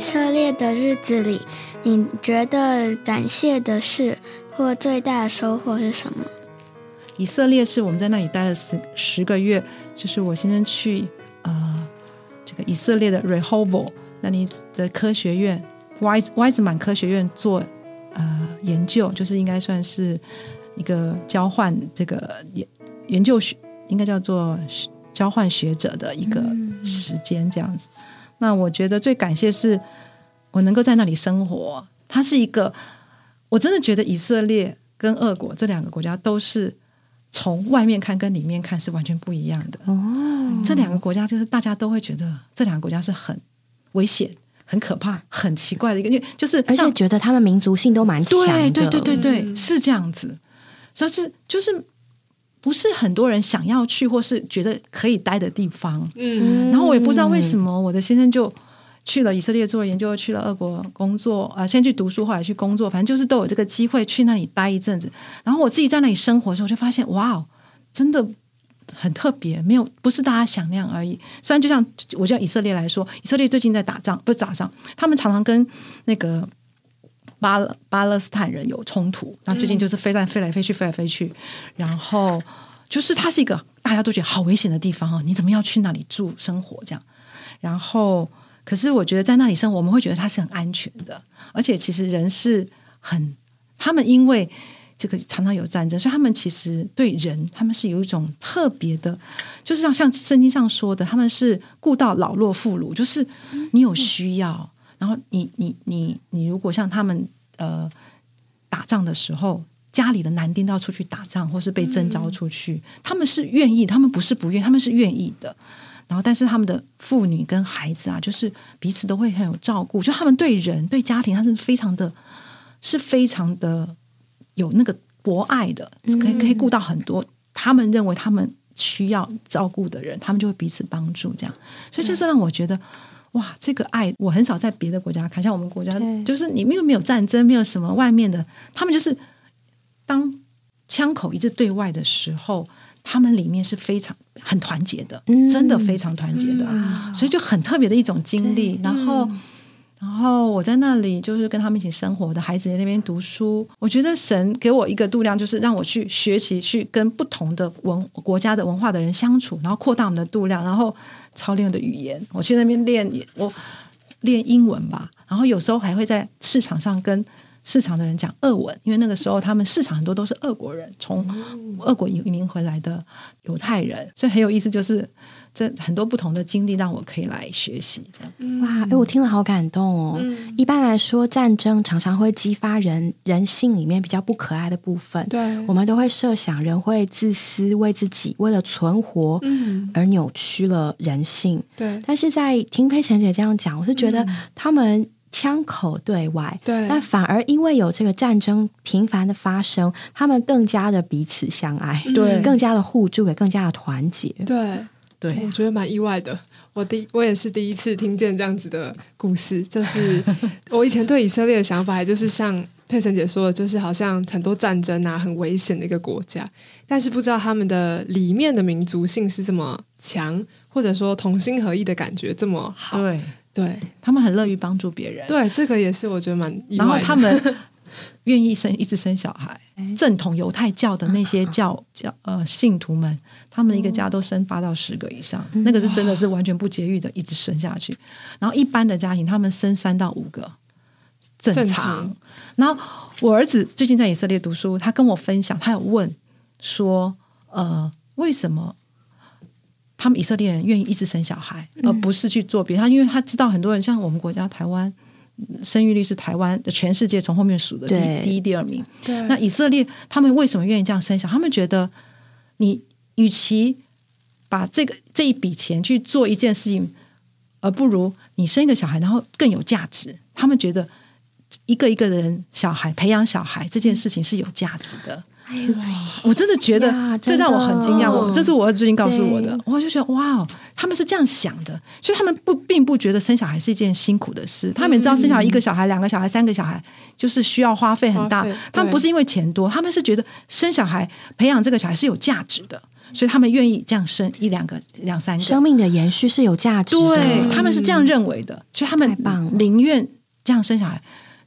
在以色列的日子里，你觉得感谢的事或最大的收获是什么？以色列是我们在那里待了十十个月，就是我先生去呃这个以色列的 Rehoboth 那里的科学院 Wise Wiseman 科学院做呃研究，就是应该算是一个交换这个研研究学，应该叫做交换学者的一个时间这样子。那我觉得最感谢是我能够在那里生活，它是一个我真的觉得以色列跟俄国这两个国家都是。从外面看跟里面看是完全不一样的。哦，这两个国家就是大家都会觉得这两个国家是很危险、很可怕、很奇怪的一个，因为就是而且觉得他们民族性都蛮强的。对对对对对，是这样子。所以是就是不是很多人想要去或是觉得可以待的地方。嗯，然后我也不知道为什么我的先生就。去了以色列做研究，去了俄国工作啊，先去读书，后来去工作，反正就是都有这个机会去那里待一阵子。然后我自己在那里生活的时候，就发现哇，真的很特别，没有不是大家想那样而已。虽然就像我叫以色列来说，以色列最近在打仗，不是打仗，他们常常跟那个巴勒巴勒斯坦人有冲突。那最近就是飞弹飞来飞去，飞来飞去，然后就是它是一个大家都觉得好危险的地方哦，你怎么要去那里住生活这样？然后。可是我觉得在那里生活，我们会觉得它是很安全的，而且其实人是很，他们因为这个常常有战争，所以他们其实对人，他们是有一种特别的，就是像像圣经上说的，他们是顾到老弱妇孺，就是你有需要，然后你你你你如果像他们呃打仗的时候，家里的男丁都要出去打仗，或是被征召出去，他们是愿意，他们不是不愿，他们是愿意的。然后，但是他们的妇女跟孩子啊，就是彼此都会很有照顾。就他们对人、对家庭，他们非常的，是非常的有那个博爱的，可以可以顾到很多。他们认为他们需要照顾的人，他们就会彼此帮助。这样，所以就是让我觉得，哇，这个爱我很少在别的国家看。像我们国家，就是你没有没有战争，没有什么外面的，他们就是当枪口一直对外的时候。他们里面是非常很团结的，真的非常团结的，所以就很特别的一种经历。然后，然后我在那里就是跟他们一起生活的孩子在那边读书。我觉得神给我一个度量，就是让我去学习，去跟不同的文国家的文化的人相处，然后扩大我们的度量，然后操练的语言。我去那边练，我练英文吧，然后有时候还会在市场上跟。市场的人讲俄文，因为那个时候他们市场很多都是俄国人，从俄国移民回来的犹太人，所以很有意思。就是这很多不同的经历让我可以来学习，这样哇！哎，我听了好感动哦。一般来说，战争常常会激发人人性里面比较不可爱的部分，对，我们都会设想人会自私，为自己为了存活，嗯，而扭曲了人性。对，但是在听佩晨姐这样讲，我是觉得他们。枪口对外，对，但反而因为有这个战争频繁的发生，他们更加的彼此相爱，对，更加的互助，也更加的团结，对，对，我觉得蛮意外的。我第我也是第一次听见这样子的故事，就是 我以前对以色列的想法，就是像佩岑姐说的，就是好像很多战争啊，很危险的一个国家，但是不知道他们的里面的民族性是这么强，或者说同心合意的感觉这么好，对。对他们很乐于帮助别人，对这个也是我觉得蛮。然后他们 愿意生一直生小孩，正统犹太教的那些教 教呃信徒们，他们一个家都生八到十个以上，那个是真的是完全不节育的，一直生下去。然后一般的家庭，他们生三到五个正常。然后我儿子最近在以色列读书，他跟我分享，他有问说，呃，为什么？他们以色列人愿意一直生小孩，而不是去做别他，因为他知道很多人像我们国家台湾生育率是台湾全世界从后面数的第第一、第二名。对，那以色列他们为什么愿意这样生小？他们觉得你与其把这个这一笔钱去做一件事情，而不如你生一个小孩，然后更有价值。他们觉得一个一个人小孩培养小孩这件事情是有价值的。我真的觉得这让我很惊讶。我这是我最近告诉我的，我就觉得哇，他们是这样想的，所以他们不并不觉得生小孩是一件辛苦的事。他们也知道生小孩一个小孩、两个小孩、三个小孩，就是需要花费很大。他们不是因为钱多，他们是觉得生小孩、培养这个小孩是有价值的，所以他们愿意这样生一两个、两三个。生命的延续是有价值的，对，他们是这样认为的，所以他们宁愿这样生小孩。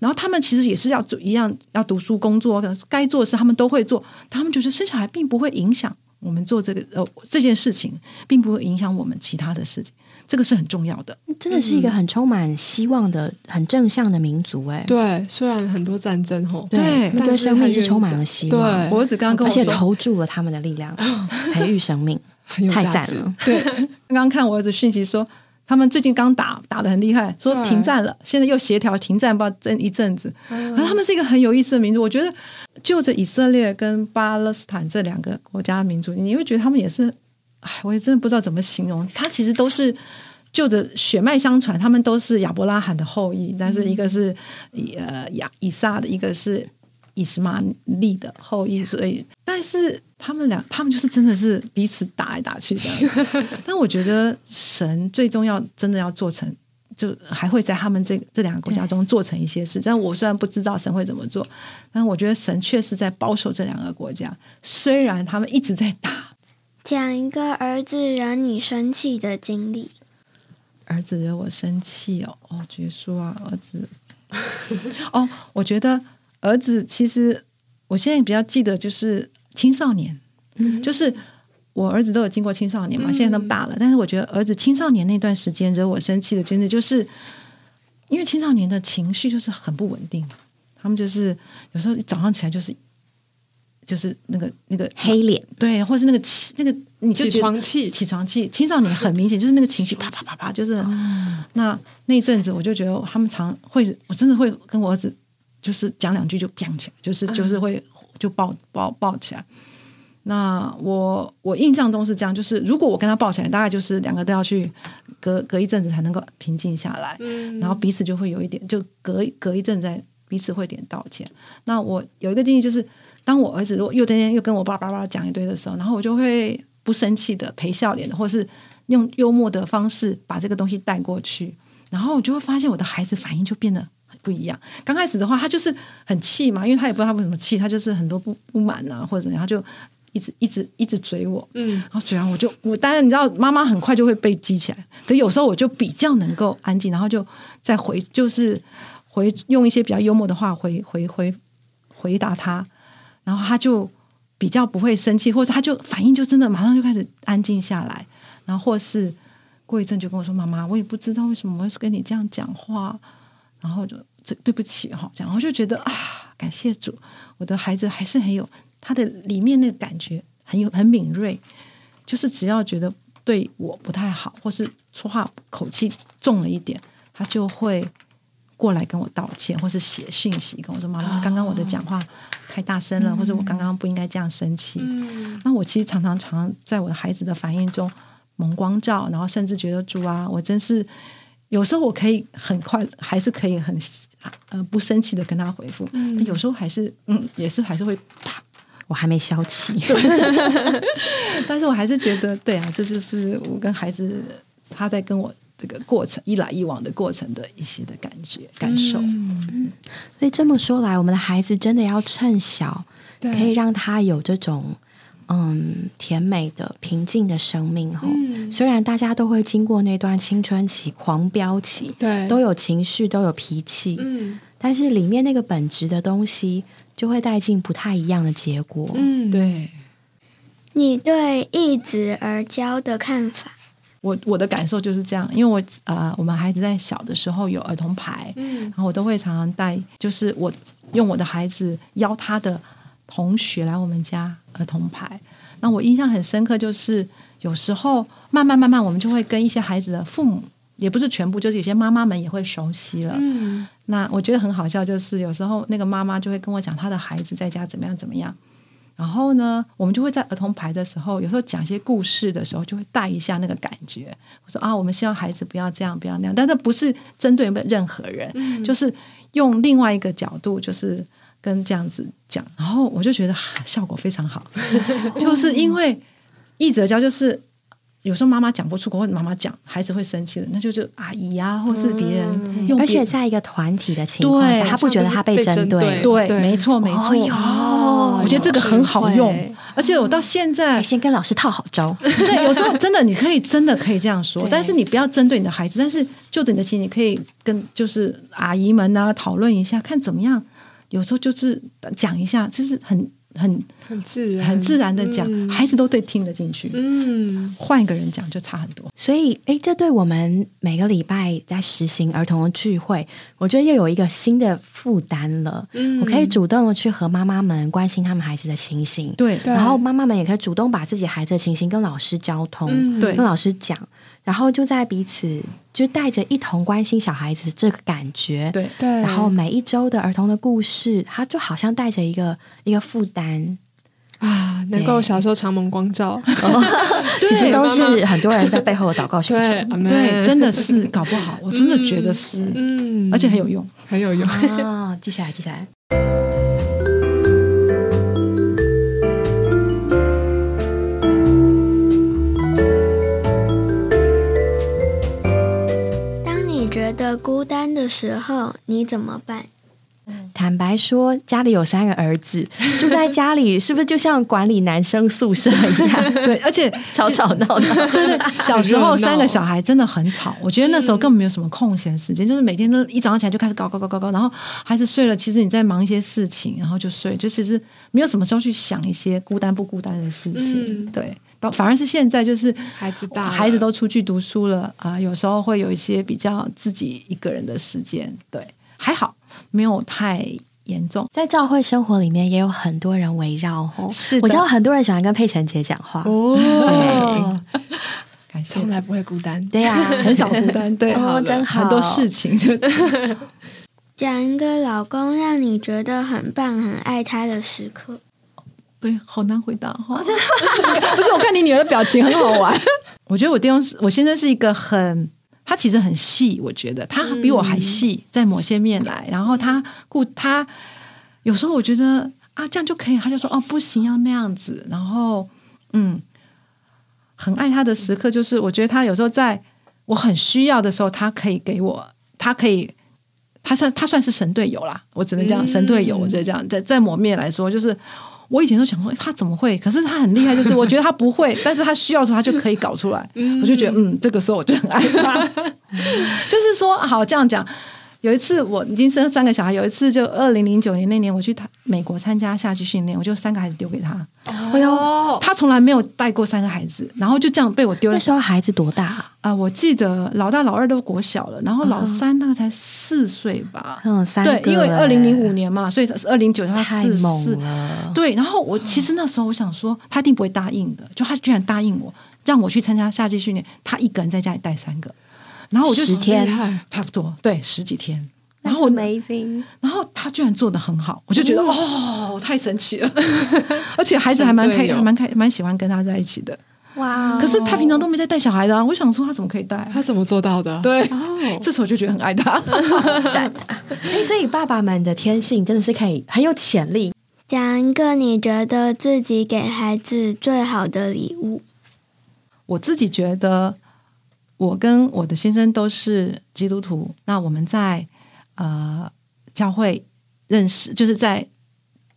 然后他们其实也是要做一样，要读书、工作，可能该做的事他们都会做。他们觉得生小孩并不会影响我们做这个呃这件事情，并不会影响我们其他的事情，这个是很重要的。真的是一个很充满希望的、很正向的民族哎。对，虽然很多战争吼，对那对生命是充满了希望，对我儿子刚刚跟而且我说，投注了他们的力量，培育生命，太赞了。对，刚刚看我儿子讯息说，他们最近刚打打的很厉害，说停战了，现在又协调停战，不知道争一阵子。然后他们是一个很有意思的民族，我觉得就着以色列跟巴勒斯坦这两个国家的民族，你会觉得他们也是，哎，我也真的不知道怎么形容，他其实都是。就着血脉相传，他们都是亚伯拉罕的后裔，但是一个是以呃亚以撒的，一个是以实玛利的后裔，所以但是他们俩，他们就是真的是彼此打来打去这样子。但我觉得神最终要真的要做成，就还会在他们这这两个国家中做成一些事。但我虽然不知道神会怎么做，但我觉得神确实在保守这两个国家，虽然他们一直在打。讲一个儿子惹你生气的经历。儿子惹我生气哦，哦，结束啊，儿子。哦，我觉得儿子其实我现在比较记得就是青少年，就是我儿子都有经过青少年嘛，现在那么大了，但是我觉得儿子青少年那段时间惹我生气的，真的就是因为青少年的情绪就是很不稳定，他们就是有时候早上起来就是就是那个那个黑脸，对，或是那个气那个你就起床气，起床气，青少年很明显就是那个情绪啪啪啪啪，就是、那那一阵子，我就觉得他们常会，我真的会跟我儿子就是讲两句就砰起来，就是就是会就抱抱抱起来。那我我印象中是这样，就是如果我跟他抱起来，大概就是两个都要去隔隔一阵子才能够平静下来，然后彼此就会有一点，就隔隔一阵再彼此会点道歉。那我有一个建议就是，当我儿子如果又天天又跟我爸爸爸讲一堆的时候，然后我就会不生气的陪笑脸的，或是用幽默的方式把这个东西带过去，然后我就会发现我的孩子反应就变得不一样。刚开始的话，他就是很气嘛，因为他也不知道他为什么气，他就是很多不不满啊，或者怎么样，他就一直一直一直追我，嗯，然后追完我就我当然你知道，妈妈很快就会被激起来，可有时候我就比较能够安静，然后就再回就是回用一些比较幽默的话回回回回答他，然后他就比较不会生气，或者他就反应就真的马上就开始安静下来，然后或是过一阵就跟我说：“妈妈，我也不知道为什么我会跟你这样讲话。”然后就这对不起哈，这样我就觉得啊，感谢主，我的孩子还是很有他的里面那个感觉很有很敏锐，就是只要觉得对我不太好，或是说话口气重了一点，他就会过来跟我道歉，或是写讯息跟我说：“妈妈，刚刚我的讲话太大声了，或者我刚刚不应该这样生气。那我其实常常常在我的孩子的反应中蒙光照，然后甚至觉得主啊，我真是有时候我可以很快，还是可以很呃不生气的跟他回复，但有时候还是嗯也是还是会打。我还没消气。但是我还是觉得，对啊，这就是我跟孩子他在跟我这个过程一来一往的过程的一些的感觉感受。所以这么说来，我们的孩子真的要趁小，可以让他有这种嗯甜美的、平静的生命。吼、嗯虽然大家都会经过那段青春期、狂飙期，对，都有情绪，都有脾气，嗯但是里面那个本质的东西，就会带进不太一样的结果。嗯，对你对一直而教的看法？我我的感受就是这样，因为我呃，我们孩子在小的时候有儿童牌，嗯然后我都会常常带，就是我用我的孩子邀他的同学来我们家儿童牌。那我印象很深刻，就是有时候慢慢慢慢，我们就会跟一些孩子的父母，也不是全部，就是有些妈妈们也会熟悉了。嗯那我觉得很好笑，就是有时候那个妈妈就会跟我讲她的孩子在家怎么样怎么样，然后呢，我们就会在儿童牌的时候，有时候讲一些故事的时候，就会带一下那个感觉。我说啊，我们希望孩子不要这样，不要那样，但这不是针对任何人，就是用另外一个角度，就是跟这样子讲，然后我就觉得啊效果非常好，就是因为一则教就是有时候妈妈讲不出口，或者妈妈讲，孩子会生气的，那就是阿姨啊，或是别人用别，而且在一个团体的情况下，对他不觉得他被针对。对，对没错，没错。哦我觉得这个很好用，而且我到现在先跟老师套好招，对，有时候真的你可以真的可以这样说，但是你不要针对你的孩子，但是就着你的心，你可以跟就是阿姨们啊讨论一下，看怎么样。有时候就是讲一下，就是很很很自然，很自然的讲，嗯。孩子都对听得进去。嗯，换一个人讲就差很多。所以诶，这对我们每个礼拜在实行儿童的聚会，我觉得又有一个新的负担了。嗯。我可以主动的去和妈妈们关心他们孩子的情形，对。对。然后妈妈们也可以主动把自己孩子的情形跟老师交通，嗯。对。跟老师讲，然后就在彼此就带着一同关心小孩子这个感觉，对。对，然后每一周的儿童的故事，他就好像带着一个一个负担，啊，难怪我小时候长蒙光照，其实都是很多人在背后的祷告选对手。，对，真的是搞不好，我真的觉得是，嗯，而且很有用。很有用，啊，记下来，记下来。得孤单的时候，你怎么办？坦白说，家里有三个儿子，住在家里，是不是就像管理男生宿舍一样，对，而且吵吵闹闹？对对，小时候三个小孩真的很吵，我觉得那时候根本没有什么空闲时间，就是每天都一早上起来就开始搞搞搞搞搞，然后孩子睡了，其实你在忙一些事情，然后就睡，就其实没有什么时候去想一些孤单不孤单的事情。嗯对，到反而是现在就是孩子大孩子都出去读书了啊、有时候会有一些比较自己一个人的时间，对，还好没有太严重。在教会生活里面，也有很多人围绕哦。是我知道很多人喜欢跟佩晨姐讲话。哦，感谢。从，来不会孤单，对呀、很少孤单，对，哦真好。很多事情就 讲一个老公让你觉得很棒、很爱他的时刻。对，好难回答哈。不是，我看你女儿的表情很好玩。我觉得我弟兄是，我先生是一个很，他其实很细，我觉得他比我还细，在某些面来。然后他顾他，有时候我觉得啊，这样就可以，他就说哦，不行，要那样子。然后嗯，很爱他的时刻，就是我觉得他有时候在我很需要的时候，他可以给我，他可以。他算他算是神队友啦，我只能这样，神队友，我觉得这样，在在某面来说，就是我以前都想说他怎么会，可是他很厉害，就是我觉得他不会，但是他需要的时候他就可以搞出来，我就觉得嗯，这个时候我就很爱他。就是说，好这样讲，有一次我已经生三个小孩，有一次就二零零九年那年我去他美国参加夏季训练，我就三个孩子丢给他，哎呦，哦，他从来没有带过三个孩子，然后就这样被我丢了那。时候孩子多大啊？啊、我记得老大、老二都国小了，然后老三那个才四岁吧。嗯，三个对，因为欸二零零五年嘛，所以二零九他太四猛四。了。对，然后我其实那时候我想说，他一定不会答应的，就他居然答应我，让我去参加夏季训练，他一个人在家里带三个，然后我就十天差不多对十几天，然后我 amazing，然后他居然做的很好，我就觉得哦，太神奇了，而且孩子还蛮开蛮开蛮喜欢跟他在一起的，哇！可是他平常都没在带小孩的啊，我想说他怎么可以带啊？他怎么做到的？对，哦，这时候就觉得很爱他。赞。哎，所以爸爸们的天性真的是可以很有潜力。讲一个你觉得自己给孩子最好的礼物。我自己觉得，我跟我的先生都是基督徒，那我们在呃教会认识，就是在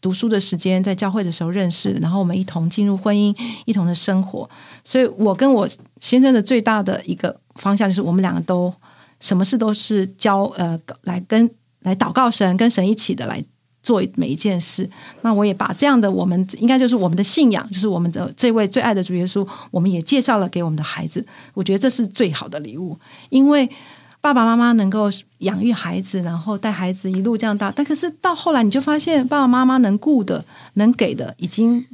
读书的时间，在教会的时候认识，然后我们一同进入婚姻，一同的生活。所以我跟我先生的最大的一个方向就是，我们两个都什么事都是教呃来跟来祷告神，跟神一起的来做每一件事。那我也把这样的我们应该就是我们的信仰，就是我们的这位最爱的主耶稣，我们也介绍了给我们的孩子。我觉得这是最好的礼物，因为爸爸妈妈能够养育孩子，然后带孩子一路这样大，但可是到后来你就发现，爸爸妈妈能顾的、能给的已经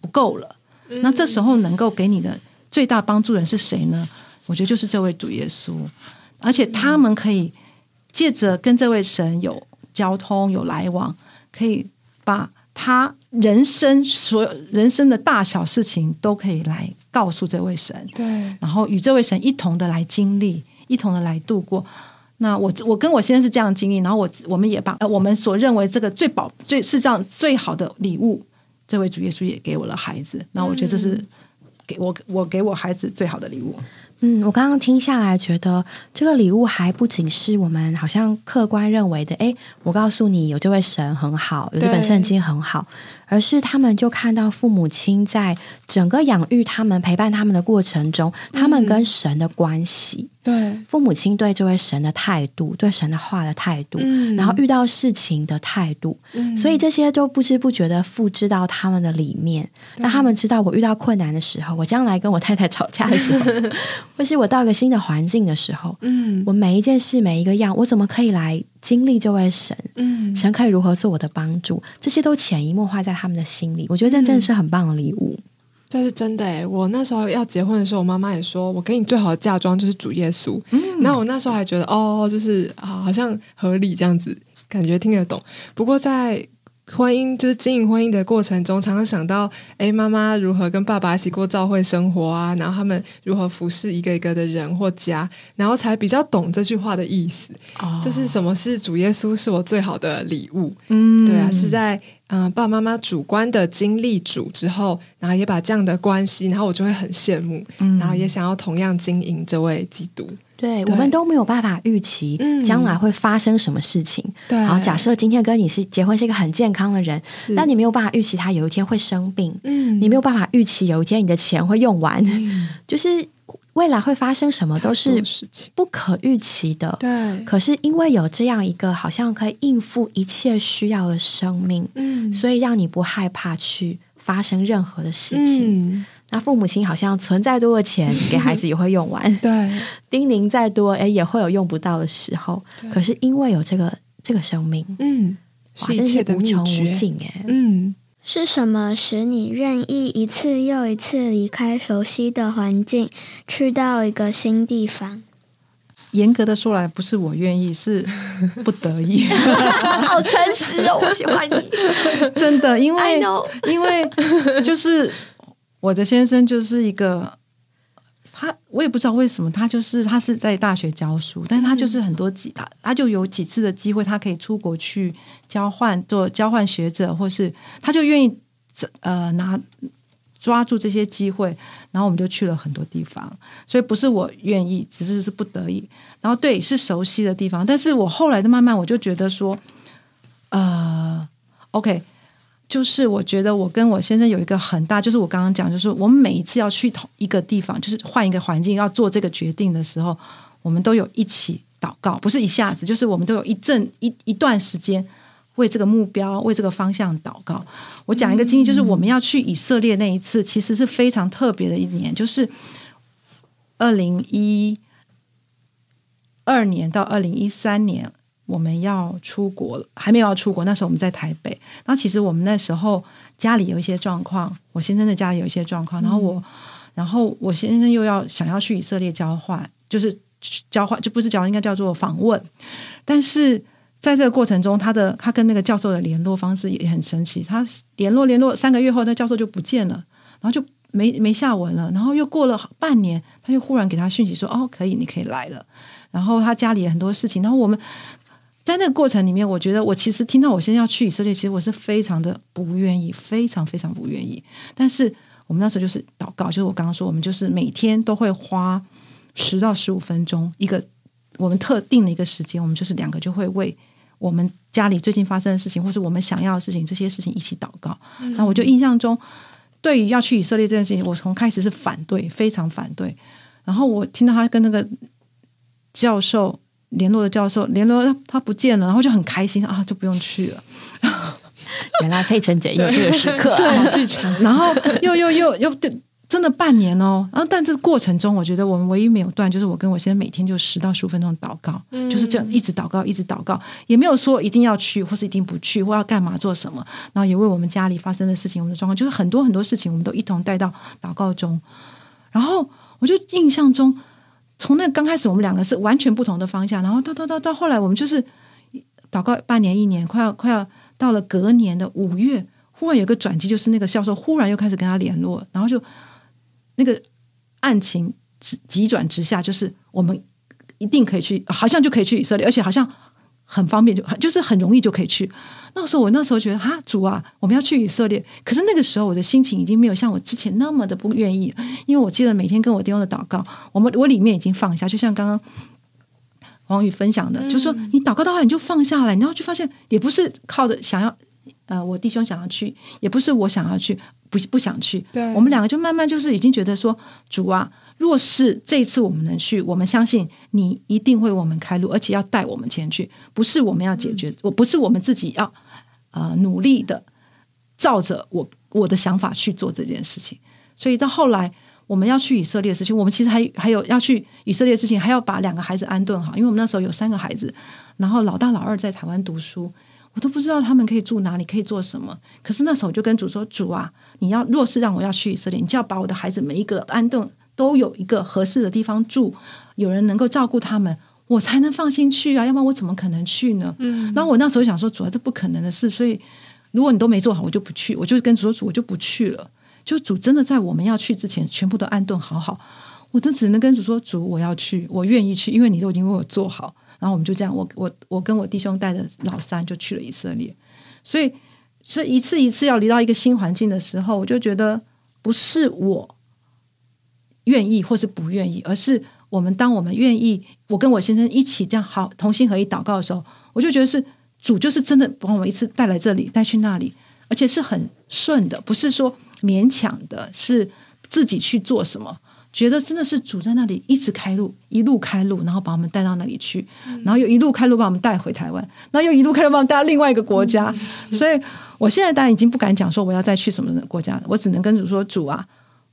不够了。那这时候能够给你的最大帮助人是谁呢？我觉得就是这位主耶稣，而且他们可以借着跟这位神有交通、有来往，可以把他人生所有人生的大小事情都可以来告诉这位神，对，然后与这位神一同的来经历，一同的来度过。那我我跟我先生是这样经历，然后我我们也把呃我们所认为这个最宝最世上最好的礼物，这位主耶稣也给我了孩子。那我觉得这是、给我我给我孩子最好的礼物。嗯，我刚刚听下来，觉得这个礼物还不仅是我们好像客观认为的，哎，我告诉你有这位神很好，有这本圣经很好，而是他们就看到父母亲在整个养育他们、陪伴他们的过程中，他们跟神的关系。对，父母亲对这位神的态度，对神的话的态度，然后遇到事情的态度，所以这些都不知不觉的复制到他们的里面。那他们知道，我遇到困难的时候，我将来跟我太太吵架的时候，或是我到一个新的环境的时候，嗯，我每一件事每一个样，我怎么可以来经历这位神？嗯，神可以如何做我的帮助？这些都潜移默化在他们的心里。我觉得这真的是很棒的礼物。这是真的哎！我那时候要结婚的时候，我妈妈也说，我给你最好的嫁妆就是主耶稣。那我那时候还觉得，哦，就是啊，好像合理这样子，感觉听得懂。不过在婚姻就是经营婚姻的过程中，常常想到，哎，妈妈如何跟爸爸一起过教会生活啊？然后他们如何服侍一个一个的人或家，然后才比较懂这句话的意思。哦，就是什么是主耶稣是我最好的礼物？嗯，对啊，是在。嗯，爸爸妈妈主观的经历主之后，然后也把这样的关系，然后我就会很羡慕，然后也想要同样经营这位基督。对，我们都没有办法预期将来会发生什么事情。对，然后假设今天跟你是结婚是一个很健康的人，那你没有办法预期他有一天会生病，嗯，你没有办法预期有一天你的钱会用完，就是。未来会发生什么都是不可预期的，对。可是因为有这样一个好像可以应付一切需要的生命，嗯，所以让你不害怕去发生任何的事情。那父母亲好像存再多的钱 给孩子也会用完，对。叮咛再多，哎，也会有用不到的时候。可是因为有这个这个生命，嗯，是一切的无穷无尽，哎，嗯。是什么使你愿意一次又一次离开熟悉的环境，去到一个新地方？严格的说来，不是我愿意，是 不得已。好诚实哦，我喜欢你，真的，因为因为就是我的先生就是一个。他我也不知道为什么，他就是他是在大学教书，但是他就是很多几他他就有几次的机会，他可以出国去交换做交换学者，或是他就愿意呃拿抓住这些机会，然后我们就去了很多地方，所以不是我愿意，只是是不得已。然后对是熟悉的地方，但是我后来的慢慢我就觉得说，呃，OK。就是我觉得我跟我先生有一个很大，就是我刚刚讲，就是我们每一次要去同一个地方，就是换一个环境要做这个决定的时候，我们都有一起祷告，不是一下子，就是我们都有一阵一一段时间为这个目标、为这个方向祷告。我讲一个经历，就是我们要去以色列那一次，其实是非常特别的一年，就是二零一二年到二零一三年。我们要出国了，还没有要出国。那时候我们在台北，然后其实我们那时候家里有一些状况，我先生的家里有一些状况，然后我，然后我先生又要想要去以色列交换，就是交换，就不是交换，应该叫做访问。但是在这个过程中，他的他跟那个教授的联络方式也很神奇，他联络联络三个月后，那教授就不见了，然后就没没下文了。然后又过了半年，他就忽然给他讯息说：“哦，可以，你可以来了。”然后他家里很多事情，然后我们。在那个过程里面，我觉得我其实听到我现在要去以色列，其实我是非常的不愿意，非常非常不愿意。但是我们那时候就是祷告，就是我刚刚说，我们就是每天都会花十到十五分钟，一个我们特定的一个时间，我们就是两个就会为我们家里最近发生的事情，或是我们想要的事情，这些事情一起祷告。那我就印象中，对于要去以色列这件事情，我从开始是反对，非常反对。然后我听到他跟那个教授。联络的教授联络他，他不见了，然后就很开心啊，就不用去了。原来佩晨姐有这个时刻，对剧场，然后又又又又对，真的半年哦。然后但这个过程中，我觉得我们唯一没有断，就是我跟我先生每天就十到十五分钟祷告，就是这样一直祷告，一直祷告，也没有说一定要去，或是一定不去，或要干嘛做什么。然后也为我们家里发生的事情，我们的状况，就是很多很多事情，我们都一同带到祷告中。然后我就印象中。从那刚开始，我们两个是完全不同的方向，然后到到到到后来，我们就是祷告半年、一年，快要快要到了隔年的五月，忽然有个转机，就是那个销售忽然又开始跟他联络，然后就那个案情急急转直下，就是我们一定可以去，好像就可以去以色列，而且好像很方便，就很就是很容易就可以去。那时候我那时候觉得啊主啊，我们要去以色列。可是那个时候我的心情已经没有像我之前那么的不愿意，因为我记得每天跟我弟兄的祷告，我们我里面已经放下，就像刚刚王宇分享的，就说你祷告的话你就放下来，然后就发现也不是靠着想要呃我弟兄想要去，也不是我想要去，不不想去。对，我们两个就慢慢就是已经觉得说主啊。若是这次我们能去，我们相信你一定会为我们开路，而且要带我们前去。不是我们要解决，我不是我们自己要呃努力的照着我我的想法去做这件事情。所以到后来我们要去以色列的事情，我们其实还还有要去以色列的事情，还要把两个孩子安顿好，因为我们那时候有三个孩子，然后老大老二在台湾读书，我都不知道他们可以住哪里，可以做什么。可是那时候我就跟主说：“主啊，你要若是让我要去以色列，你就要把我的孩子每一个安顿。”都有一个合适的地方住，有人能够照顾他们，我才能放心去啊！要不然我怎么可能去呢？嗯，然后我那时候想说，主要这不可能的事，所以如果你都没做好，我就不去，我就跟主说，主我就不去了。就主真的在我们要去之前，全部都安顿好好，我都只能跟主说，主我要去，我愿意去，因为你都已经为我做好。然后我们就这样，我我我跟我弟兄带着老三就去了以色列。所以是一次一次要离到一个新环境的时候，我就觉得不是我。愿意或是不愿意，而是我们当我们愿意，我跟我先生一起这样好同心合意祷告的时候，我就觉得是主就是真的把我们一次带来这里，带去那里，而且是很顺的，不是说勉强的，是自己去做什么，觉得真的是主在那里一直开路，一路开路，然后把我们带到那里去，然后又一路开路把我们带回台湾，然后又一路开路把我们带到另外一个国家，所以我现在当然已经不敢讲说我要再去什么国家了，我只能跟主说主啊。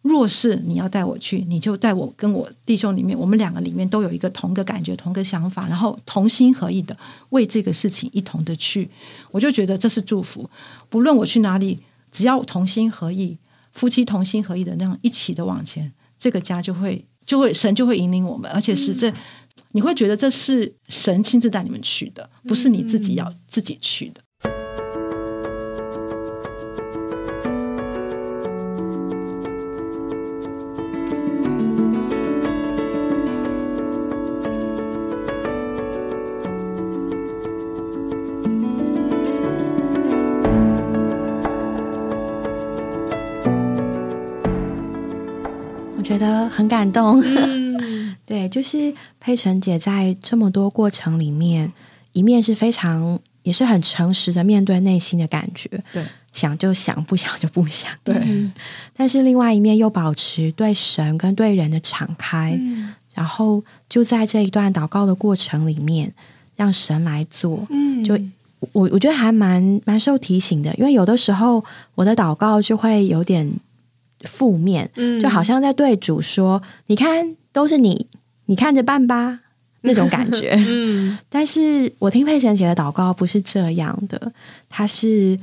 若是你要带我去，你就带我跟我弟兄里面，我们两个里面都有一个同个感觉、同个想法，然后同心合意的为这个事情一同的去，我就觉得这是祝福。不论我去哪里，只要同心合意，夫妻同心合意的那样一起的往前，这个家就会就会神就会引领我们，而且是这你会觉得这是神亲自带你们去的，不是你自己要自己去的。感动，对，就是佩晨姐在这么多过程里面，一面是非常也是很诚实的面对内心的感觉，对，想就想，不想就不想，对，但是另外一面又保持对神跟对人的敞开，然后就在这一段祷告的过程里面，让神来做，嗯，就我我觉得还蛮蛮受提醒的，因为有的时候我的祷告就会有点。负面，就好像在对主说：“你看，都是你，你看着办吧。”那种感觉。嗯，但是我听佩晨姐的祷告不是这样的，她是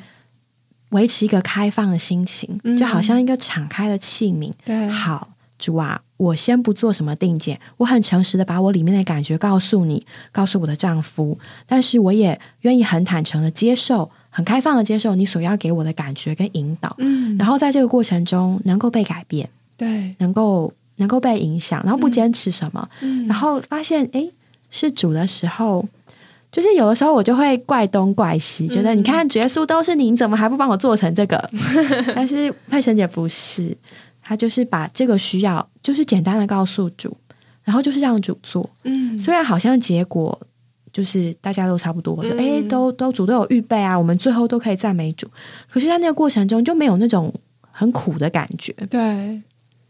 维持一个开放的心情，就好像一个敞开的器皿。对，好，主啊，我先不做什么定见，我很诚实的把我里面的感觉告诉你，告诉我的丈夫，但是我也愿意很坦诚的接受。很开放的接受你所要给我的感觉跟引导，嗯，然后在这个过程中能够被改变，对，能够能够被影响，然后不坚持什么，嗯，然后发现哎是主的时候，就是有的时候我就会怪东怪西，觉得你看耶稣都是你，你怎么还不帮我做成这个？但是佩神姐不是，她就是把这个需要就是简单的告诉主，然后就是让主做，嗯，虽然好像结果。就是大家都差不多，就哎，都都主都有预备啊，我们最后都可以赞美主。可是，在那个过程中就没有那种很苦的感觉，对，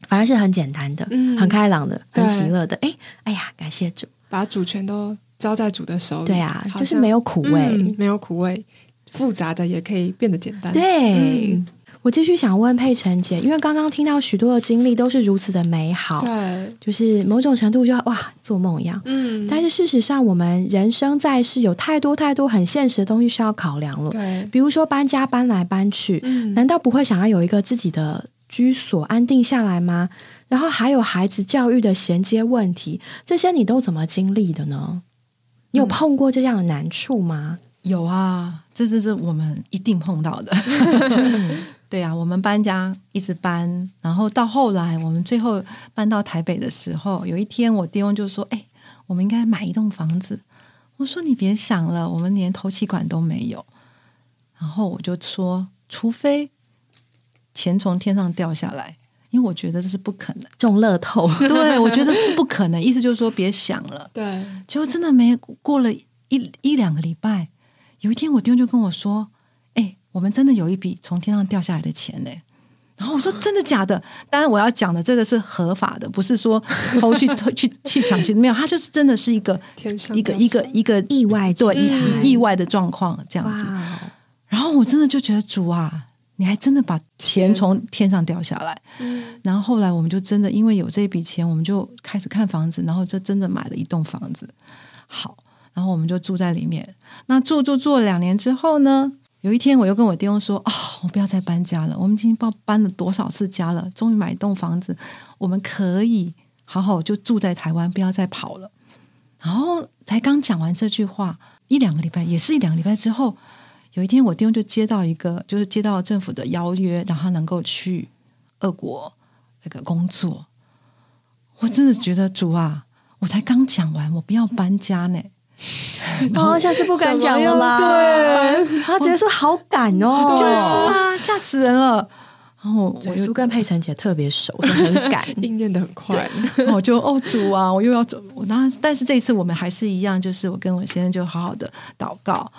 反而是很简单的，很开朗的，很喜乐的。哎，哎呀，感谢主，把主权都交在主的手里。对啊，就是没有苦味，没有苦味，复杂的也可以变得简单。对。我继续想问佩晨姐，因为刚刚听到许多的经历都是如此的美好，对，就是某种程度就哇做梦一样，嗯。但是事实上，我们人生在世有太多太多很现实的东西需要考量了，对。比如说搬家搬来搬去，嗯，难道不会想要有一个自己的居所安定下来吗？然后还有孩子教育的衔接问题，这些你都怎么经历的呢？你有碰过这样的难处吗？有啊，这这这我们一定碰到的。对啊，我们搬家一直搬，然后到后来我们最后搬到台北的时候，有一天我弟兄就说：“哎，我们应该买一栋房子。”我说你别想了，我们连头气管都没有。然后我就说，除非钱从天上掉下来，因为我觉得这是不可能中乐透。对，我觉得不可能。意思就是说，别想了。对，结果真的没过了一一两个礼拜，有一天我弟兄就跟我说：“哎，我们真的有一笔从天上掉下来的钱呢。”然后我说：“真的假的？”当然我要讲的这个是合法的，不是说偷去 偷去去抢去，没有，他就是真的是一个天上一个一个一个意外对意意外的状况这样子。然后我真的就觉得主啊，你还真的把钱从天上掉下来。然后后来我们就真的因为有这笔钱，我们就开始看房子，然后就真的买了一栋房子。好，然后我们就住在里面。那住住住了两年之后呢，有一天我又跟我弟兄说：“哦，我不要再搬家了，我们已经不知道搬了多少次家了，终于买一栋房子，我们可以好好就住在台湾，不要再跑了。”然后才刚讲完这句话，一两个礼拜，也是一两个礼拜之后，有一天我弟兄就接到一个，就是接到政府的邀约，让他能够去俄国那个工作。我真的觉得主啊，我才刚讲完，我不要搬家呢。哦，下次不敢讲了啦。对，他直接说好赶哦，就是啊，吓死人了。然后我嘴就叔跟佩晨姐特别熟，就很赶。应验的很快。我就哦主啊，我又要走。我当然，但是这一次我们还是一样，就是我跟我先生就好好的祷告，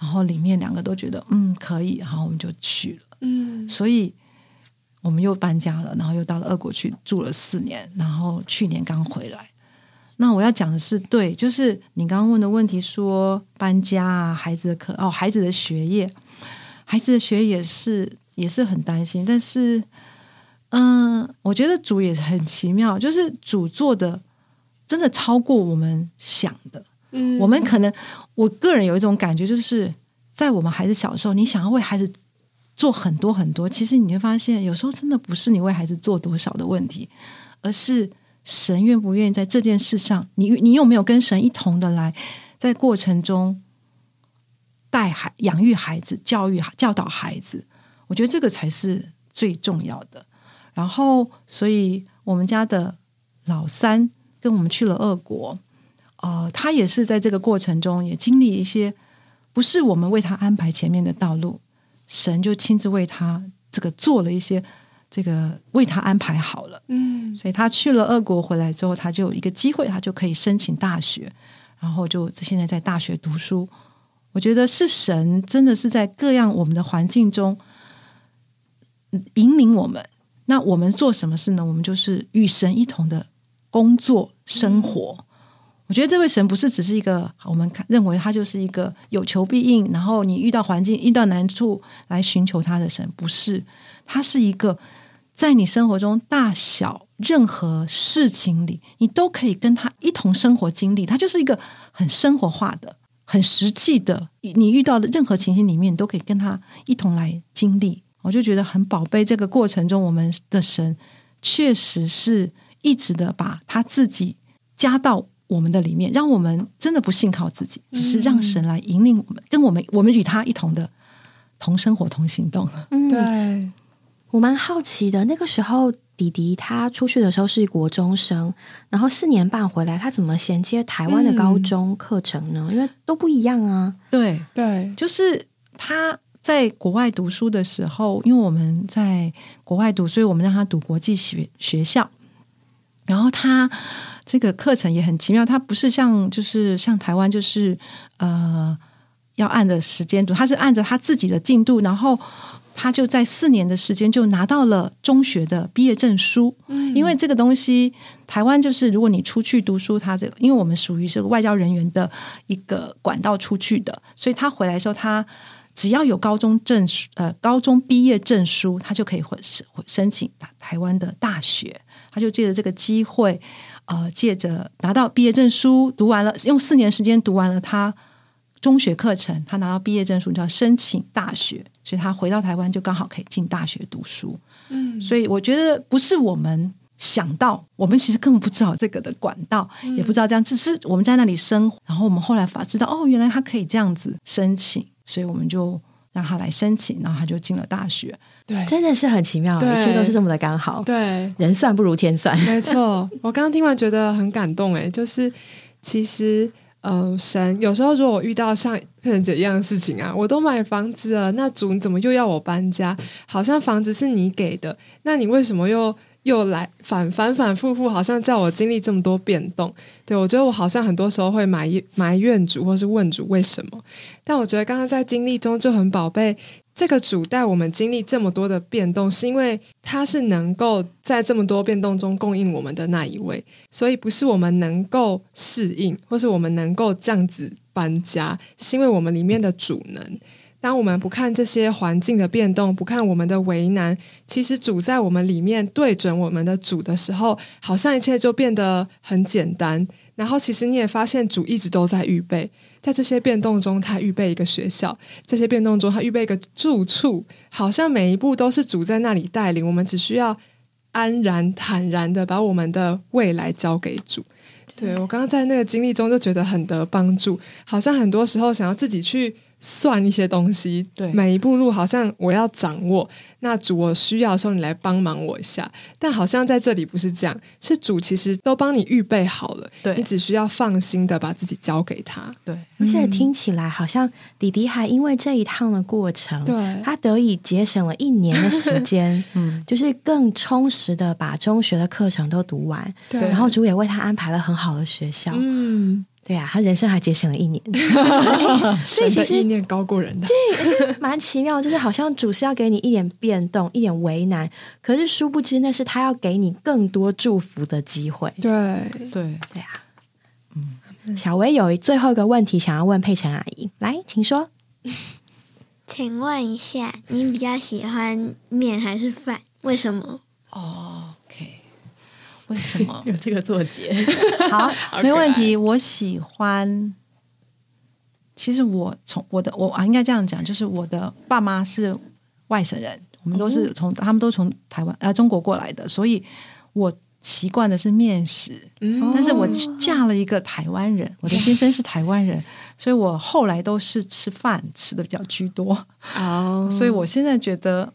然后里面两个都觉得嗯可以，然后我们就去了。嗯，所以我们又搬家了，然后又到了俄国去住了四年，然后去年刚回来。那我要讲的是，对，就是你刚刚问的问题说搬家啊，孩子的课哦，孩子的学业，孩子的学业也是也是很担心，但是嗯，我觉得主也很奇妙，就是主做的真的超过我们想的。嗯我们可能，我个人有一种感觉，就是在我们孩子小的时候，你想要为孩子做很多很多，其实你会发现，有时候真的不是你为孩子做多少的问题，而是神愿不愿意在这件事上，你你有没有跟神一同的来，在过程中带孩、养育孩子、教育、教导孩子，我觉得这个才是最重要的。然后，所以我们家的老三跟我们去了俄国，呃，他也是在这个过程中也经历一些，不是我们为他安排前面的道路，神就亲自为他这个做了一些，这个为他安排好了。嗯所以他去了俄国回来之后，他就有一个机会，他就可以申请大学，然后就现在在大学读书。我觉得是神真的是在各样我们的环境中嗯引领我们。那我们做什么事呢？我们就是与神一同的工作生活。我觉得这位神不是只是一个我们看认为他就是一个有求必应，然后你遇到环境遇到难处来寻求他的神，不是，他是一个在你生活中大小任何事情里，你都可以跟他一同生活经历。他就是一个很生活化的、很实际的，你遇到的任何情形里面，你都可以跟他一同来经历。我就觉得很宝贝，这个过程中，我们的神确实是一直的把他自己加到我们的里面，让我们真的不信靠自己，只是让神来引领我们，跟我们，我们与他一同的同生活、同行动。嗯，对，我蛮好奇的，那个时候弟弟他出去的时候是国中生，然后四年半回来，他怎么衔接台湾的高中课程呢？因为都不一样啊。对，对，就是他在国外读书的时候，因为我们在国外读，所以我们让他读国际学学校。然后他这个课程也很奇妙，他不是像就是像台湾，就是呃要按着时间读，他是按着他自己的进度，然后他就在四年的时间就拿到了中学的毕业证书。因为这个东西，台湾就是如果你出去读书，他这个因为我们属于是个外交人员的一个管道出去的，所以他回来的时候，他只要有高中证书，呃，高中毕业证书，他就可以回申申请台湾的大学。他就借着这个机会，呃，借着拿到毕业证书，读完了，用四年时间读完了他中学课程，他拿到毕业证书就要申请大学，所以他回到台湾就刚好可以进大学读书。嗯，所以我觉得不是我们想到，我们其实根本不知道这个的管道，也不知道这样，只是我们在那里生活，然后我们后来发知道，哦，原来他可以这样子申请，所以我们就让他来申请，然后他就进了大学。对，真的是很奇妙，一切都是这么的刚好。对，人算不如天算。没错，我刚刚听完觉得很感动，哎，就是其实呃，神有时候如果我遇到像佩仁姐一样的事情啊，我都买房子了，那主你怎么又要我搬家？好像房子是你给的，那你为什么又又来反反反复复，好像叫我经历这么多变动？对我觉得我好像很多时候会埋埋怨主，或是问主为什么？但我觉得刚刚在经历中就很宝贝。这个主带我们经历这么多的变动，是因为他是能够在这么多变动中供应我们的那一位，所以不是我们能够适应，或是我们能够这样子搬家，是因为我们里面的主能。当我们不看这些环境的变动，不看我们的为难，其实主在我们里面对准我们的主的时候，好像一切就变得很简单。然后，其实你也发现主一直都在预备。在这些变动中，他预备一个学校；这些变动中，他预备一个住处。好像每一步都是主在那里带领，我们只需要安然坦然的把我们的未来交给主。对我刚刚在那个经历中就觉得很得帮助，好像很多时候想要自己去。算一些东西，对。每一步路好像我要掌握。那主，我需要的时候你来帮忙我一下。但好像在这里不是这样，是主其实都帮你预备好了，对。你只需要放心的把自己交给他。对，而且听起来好像弟弟还因为这一趟的过程，对。他得以节省了一年的时间，嗯，就是更充实的把中学的课程都读完，对。然后主也为他安排了很好的学校，嗯，对啊，他人生还节省了一年，神的其实意念高过人的，对蛮奇妙，就是好像主是要给你一点变动，一点为难，可是殊不知那是他要给你更多祝福的机会。对，对，对啊，嗯，小薇有最后一个问题想要问佩晨阿姨，来，请说。请问一下，你比较喜欢面还是饭？为什么？哦为什么？有这个作结，好，没问题。我喜欢，其实我从我的我啊，应该这样讲，就是我的爸妈是外省人，我们都是从、他们都从台湾呃中国过来的，所以我习惯的是面食。嗯但是我嫁了一个台湾人，我的先生是台湾人，所以我后来都是吃饭吃的比较居多。哦，所以我现在觉得，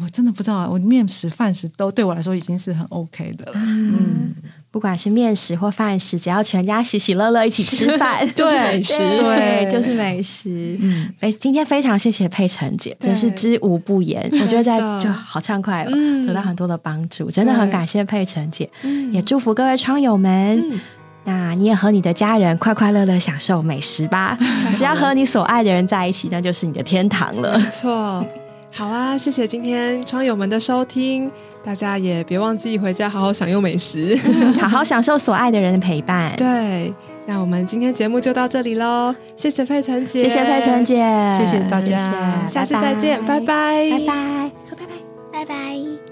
我真的不知道啊，我面食饭食都对我来说已经是很 OK 的了。嗯，不管是面食或饭食，只要全家喜喜乐乐一起吃饭，就是美食对，就是美食。嗯，哎今天非常谢谢佩晨姐，真是知无不言，我觉得在就好畅快了，嗯。得到很多的帮助，真的很感谢佩晨姐，嗯。也祝福各位窗友们。嗯。那你也和你的家人快快乐乐享受美食吧，只要和你所爱的人在一起，那就是你的天堂了。没错，好啊，谢谢今天窗友们的收听，大家也别忘记回家好好享用美食。好好享受所爱的人的陪伴。对，那我们今天节目就到这里喽，谢谢佩晨姐，谢谢佩晨，姐，谢谢大家谢谢下次再见，拜拜，拜拜，说拜拜。拜拜。